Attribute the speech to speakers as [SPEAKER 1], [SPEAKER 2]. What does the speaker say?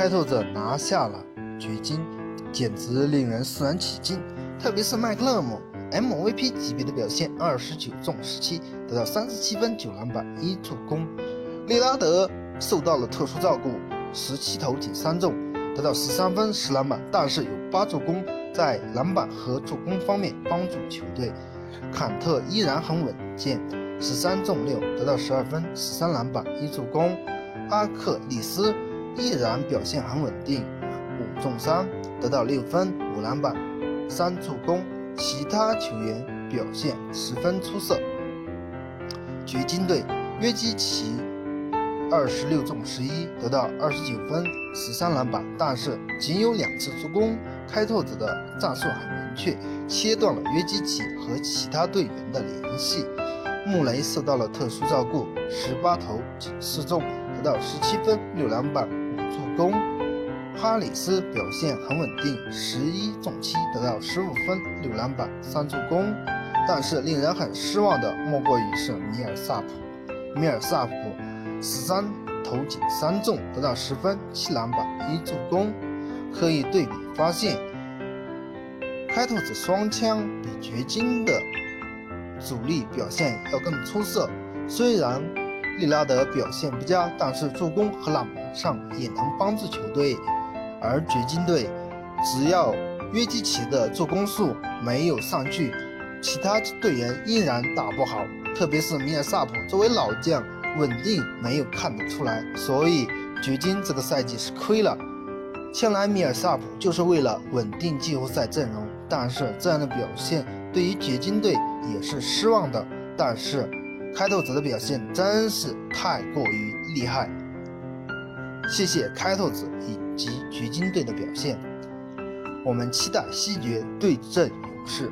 [SPEAKER 1] 开拓者拿下了掘金，简直令人肃然起敬。特别是麦克勒姆 MVP 级别的表现，二十九中十七，得到三十七分、九篮板、一助攻。利拉德受到了特殊照顾，十七投仅三中，得到十三分、十篮板，但是有八助攻，在篮板和助攻方面帮助球队。坎特依然很稳健，十三中六，得到十二分、十三篮板、一助攻。阿克里斯依然表现很稳定，五中三，得到六分、五篮板。三助攻，其他球员表现十分出色。掘金队约基奇二十六中十一，得到二十九分、十三篮板，但是仅有两次助攻。开拓者的战术很明确，切断了约基奇和其他队员的联系。穆雷受到了特殊照顾，十八投仅四中，得到十七分、六篮板、五助攻。哈里斯表现很稳定，十一中七，得到十五分、六篮板、三助攻。但是令人很失望的莫过于是米尔萨普。米尔萨普十三投仅三中，得到十分、七篮板、一助攻。可以对比发现，开拓者双枪比掘金的主力表现要更出色。虽然利拉德表现不佳，但是助攻和篮板上也能帮助球队。而掘金队，只要约基奇的助攻数没有上去，其他队员依然打不好。特别是米尔萨普作为老将，稳定没有看得出来，所以掘金这个赛季是亏了。前来米尔萨普就是为了稳定季后赛阵容，但是这样的表现对于掘金队也是失望的。但是开拓者的表现真是太过于厉害。谢谢开拓者以及掘金队的表现，我们期待西决对阵勇士。